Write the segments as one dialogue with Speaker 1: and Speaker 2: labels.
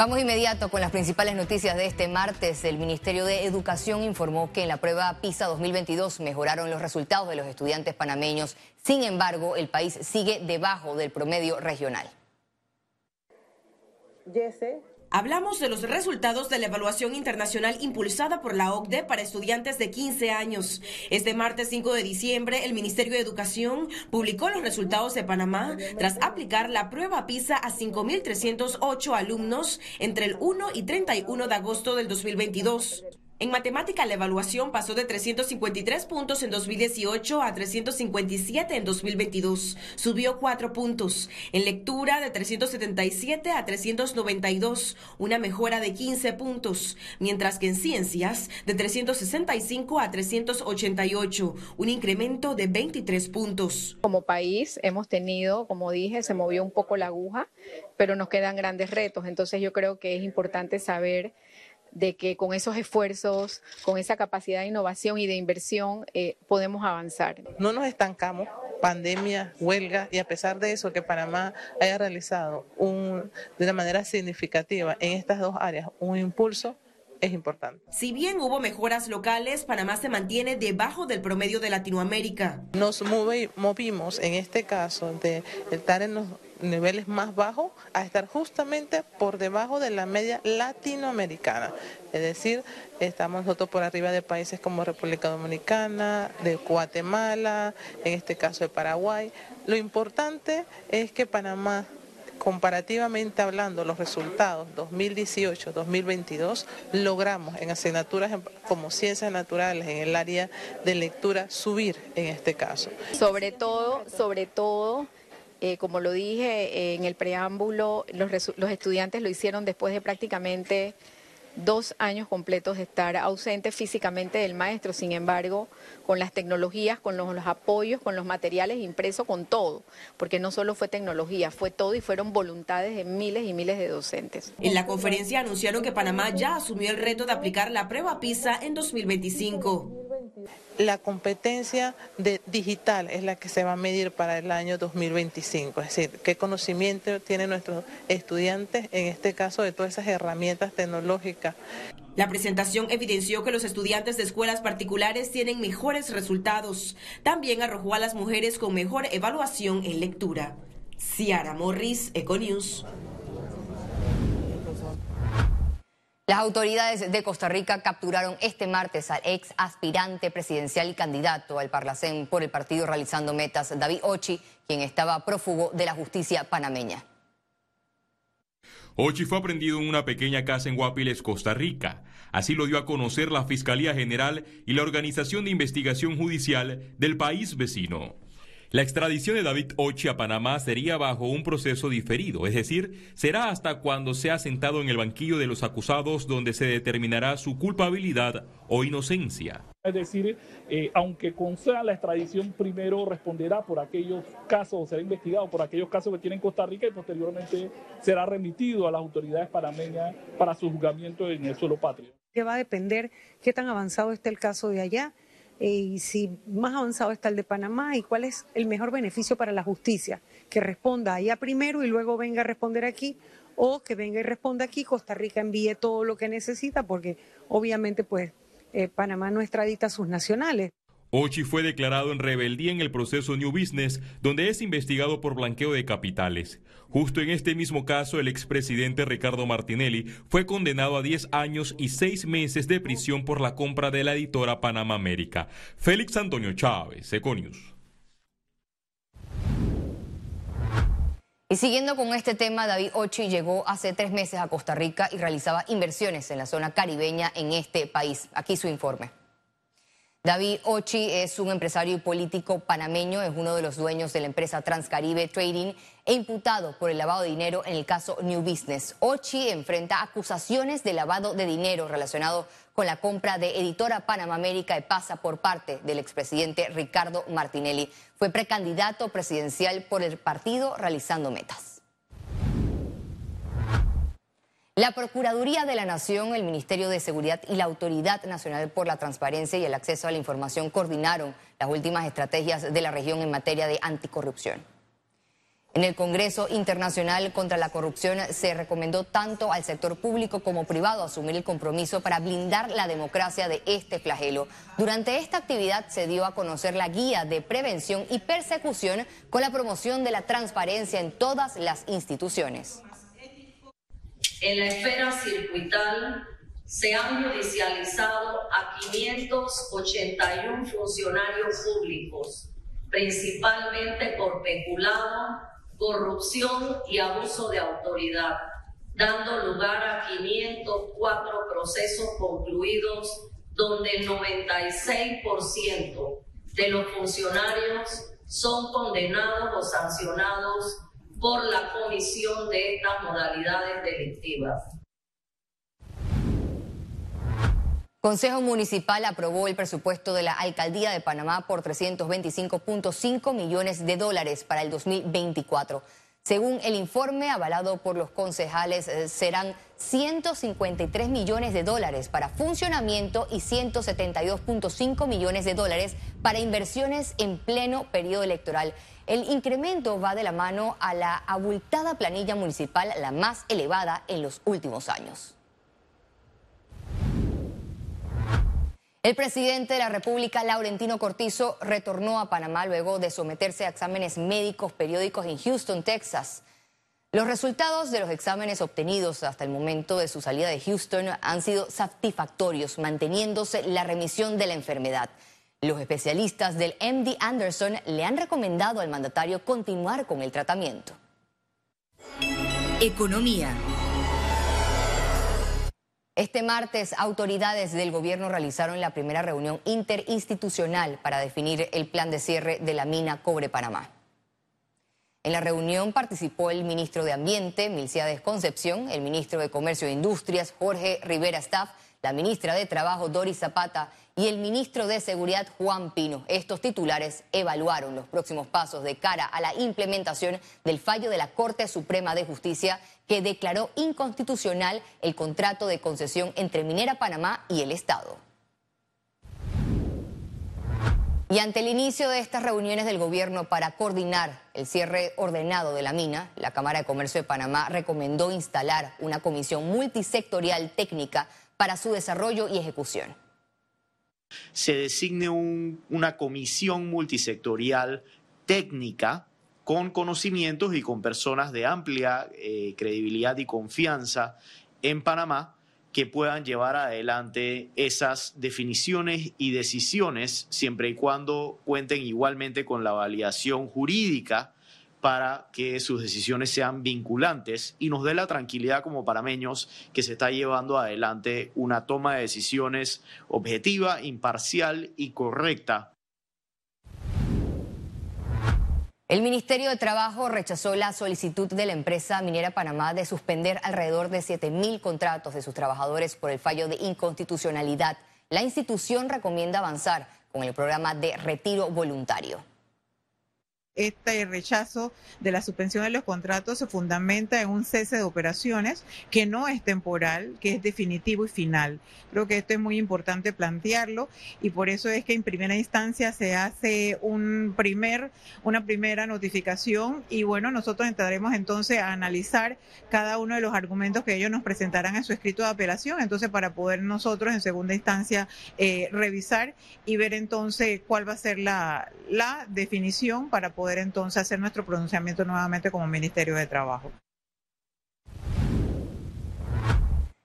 Speaker 1: Vamos inmediato con las principales noticias de este martes. El Ministerio de Educación informó que en la prueba PISA 2022 mejoraron los resultados de los estudiantes panameños. Sin embargo, el país sigue debajo del promedio regional.
Speaker 2: Hablamos de los resultados de la evaluación internacional impulsada por la OCDE para estudiantes de 15 años. Este martes 5 de diciembre, el Ministerio de Educación publicó los resultados de Panamá tras aplicar la prueba PISA a 5.308 alumnos entre el 1 y 31 de agosto del 2022. En matemática, la evaluación pasó de 353 puntos en 2018 a 357 en 2022. Subió 4 puntos. En lectura, de 377 a 392, una mejora de 15 puntos. Mientras que en ciencias, de 365 a 388, un incremento de 23 puntos.
Speaker 3: Como país hemos tenido, como dije, se movió un poco la aguja, pero nos quedan grandes retos. Entonces yo creo que es importante saber de que con esos esfuerzos, con esa capacidad de innovación y de inversión, eh, podemos avanzar.
Speaker 4: No nos estancamos, pandemia, huelga, y a pesar de eso que Panamá haya realizado un, de una manera significativa en estas dos áreas un impulso, es importante.
Speaker 2: Si bien hubo mejoras locales, Panamá se mantiene debajo del promedio de Latinoamérica.
Speaker 4: Nos movimos en este caso de estar en los niveles más bajos a estar justamente por debajo de la media latinoamericana. Es decir, estamos nosotros por arriba de países como República Dominicana, de Guatemala, en este caso de Paraguay. Lo importante es que Panamá comparativamente hablando, los resultados 2018-2022, logramos en asignaturas como ciencias naturales, en el área de lectura, subir en este caso.
Speaker 3: Sobre todo, sobre todo eh, como lo dije en el preámbulo, los, los estudiantes lo hicieron después de prácticamente dos años completos de estar ausentes físicamente del maestro, sin embargo, con las tecnologías, con los, apoyos, con los materiales impresos, con todo, porque no solo fue tecnología, fue todo y fueron voluntades de miles y miles de docentes.
Speaker 2: En la conferencia anunciaron que Panamá ya asumió el reto de aplicar la prueba PISA en 2025
Speaker 4: la competencia de digital es la que se va a medir para el año 2025, es decir, qué conocimiento tienen nuestros estudiantes, en este caso de todas esas herramientas tecnológicas.
Speaker 2: La presentación evidenció que los estudiantes de escuelas particulares tienen mejores resultados. También arrojó a las mujeres con mejor evaluación en lectura. Ciara Morris, Econews.
Speaker 1: Las autoridades de Costa Rica capturaron este martes al ex aspirante presidencial y candidato al Parlacén por el partido realizando metas, David Ochi, quien estaba prófugo de la justicia panameña.
Speaker 5: Ochi fue aprendido en una pequeña casa en Guapiles, Costa Rica. Así lo dio a conocer la Fiscalía General y la Organización de Investigación Judicial del país vecino. La extradición de David Ochi a Panamá sería bajo un proceso diferido, es decir, será hasta cuando sea sentado en el banquillo de los acusados donde se determinará su culpabilidad o inocencia.
Speaker 6: Es decir, eh, aunque conceda la extradición, primero responderá por aquellos casos, será investigado por aquellos casos que tiene en Costa Rica y posteriormente será remitido a las autoridades panameñas para su juzgamiento en el suelo patrio.
Speaker 7: Que va a depender qué tan avanzado esté el caso de allá y si más avanzado está el de Panamá y cuál es el mejor beneficio para la justicia, que responda allá primero y luego venga a responder aquí o que venga y responda aquí, Costa Rica envíe todo lo que necesita porque obviamente pues eh, Panamá no extradita a sus nacionales.
Speaker 5: Ochi fue declarado en rebeldía en el proceso New Business, donde es investigado por blanqueo de capitales. Justo en este mismo caso, el expresidente Ricardo Martinelli fue condenado a 10 años y 6 meses de prisión por la compra de la editora Panamá América. Félix Antonio Chávez, Econius.
Speaker 1: Y siguiendo con este tema, David Ochi llegó hace tres meses a Costa Rica y realizaba inversiones en la zona caribeña en este país. Aquí su informe. David Ochi es un empresario y político panameño, es uno de los dueños de la empresa Transcaribe Trading e imputado por el lavado de dinero en el caso New Business. Ochi enfrenta acusaciones de lavado de dinero relacionado con la compra de Editora Panamá América de Pasa por parte del expresidente Ricardo Martinelli. Fue precandidato presidencial por el partido realizando metas. La Procuraduría de la Nación, el Ministerio de Seguridad y la Autoridad Nacional por la Transparencia y el Acceso a la Información coordinaron las últimas estrategias de la región en materia de anticorrupción. En el Congreso Internacional contra la Corrupción se recomendó tanto al sector público como privado asumir el compromiso para blindar la democracia de este flagelo. Durante esta actividad se dio a conocer la guía de prevención y persecución con la promoción de la transparencia en todas las instituciones.
Speaker 8: En la esfera circuital se han judicializado a 581 funcionarios públicos, principalmente por peculado corrupción y abuso de autoridad, dando lugar a 504 procesos concluidos donde el 96% de los funcionarios son condenados o sancionados por la comisión de estas modalidades delictivas.
Speaker 1: Consejo Municipal aprobó el presupuesto de la Alcaldía de Panamá por 325.5 millones de dólares para el 2024. Según el informe avalado por los concejales, eh, serán 153 millones de dólares para funcionamiento y 172.5 millones de dólares para inversiones en pleno periodo electoral. El incremento va de la mano a la abultada planilla municipal, la más elevada en los últimos años. El presidente de la República, Laurentino Cortizo, retornó a Panamá luego de someterse a exámenes médicos periódicos en Houston, Texas. Los resultados de los exámenes obtenidos hasta el momento de su salida de Houston han sido satisfactorios, manteniéndose la remisión de la enfermedad. Los especialistas del MD Anderson le han recomendado al mandatario continuar con el tratamiento.
Speaker 9: Economía.
Speaker 1: Este martes, autoridades del gobierno realizaron la primera reunión interinstitucional para definir el plan de cierre de la mina Cobre Panamá. En la reunión participó el ministro de Ambiente, Milciades Concepción, el ministro de Comercio e Industrias, Jorge Rivera Staff, la ministra de Trabajo, Doris Zapata, y el ministro de Seguridad, Juan Pino. Estos titulares evaluaron los próximos pasos de cara a la implementación del fallo de la Corte Suprema de Justicia que declaró inconstitucional el contrato de concesión entre Minera Panamá y el Estado. Y ante el inicio de estas reuniones del gobierno para coordinar el cierre ordenado de la mina, la Cámara de Comercio de Panamá recomendó instalar una comisión multisectorial técnica para su desarrollo y ejecución.
Speaker 10: Se designe una comisión multisectorial técnica con conocimientos y con personas de amplia eh, credibilidad y confianza en Panamá que puedan llevar adelante esas definiciones y decisiones siempre y cuando cuenten igualmente con la validación jurídica para que sus decisiones sean vinculantes y nos dé la tranquilidad como parameños que se está llevando adelante una toma de decisiones objetiva, imparcial y correcta.
Speaker 1: El Ministerio de Trabajo rechazó la solicitud de la empresa Minera Panamá de suspender alrededor de 7 mil contratos de sus trabajadores por el fallo de inconstitucionalidad. La institución recomienda avanzar con el programa de retiro voluntario
Speaker 11: este rechazo de la suspensión de los contratos se fundamenta en un cese de operaciones que no es temporal, que es definitivo y final. Creo que esto es muy importante plantearlo y por eso es que en primera instancia se hace un primer, una primera notificación y bueno, nosotros entraremos entonces a analizar cada uno de los argumentos que ellos nos presentarán en su escrito de apelación, entonces para poder nosotros en segunda instancia eh, revisar y ver entonces cuál va a ser la, la definición para entonces hacer nuestro pronunciamiento nuevamente como Ministerio de Trabajo.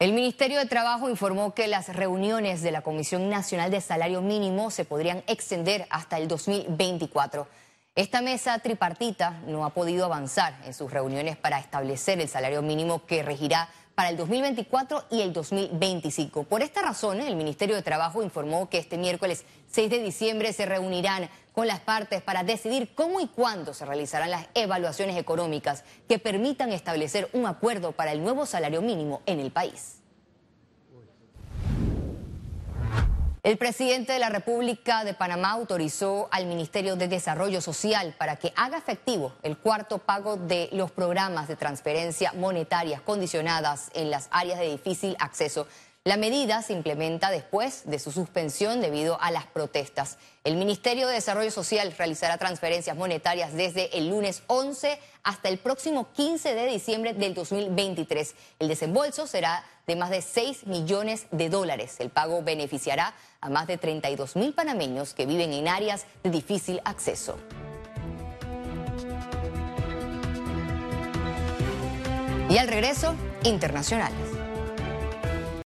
Speaker 1: El Ministerio de Trabajo informó que las reuniones de la Comisión Nacional de Salario Mínimo se podrían extender hasta el 2024. Esta mesa tripartita no ha podido avanzar en sus reuniones para establecer el salario mínimo que regirá para el 2024 y el 2025. Por esta razón, el Ministerio de Trabajo informó que este miércoles 6 de diciembre se reunirán con las partes para decidir cómo y cuándo se realizarán las evaluaciones económicas que permitan establecer un acuerdo para el nuevo salario mínimo en el país. El presidente de la República de Panamá autorizó al Ministerio de Desarrollo Social para que haga efectivo el cuarto pago de los programas de transferencia monetarias condicionadas en las áreas de difícil acceso. La medida se implementa después de su suspensión debido a las protestas. El Ministerio de Desarrollo Social realizará transferencias monetarias desde el lunes 11 hasta el próximo 15 de diciembre del 2023. El desembolso será de más de 6 millones de dólares. El pago beneficiará a más de 32 mil panameños que viven en áreas de difícil acceso. Y al regreso, internacionales.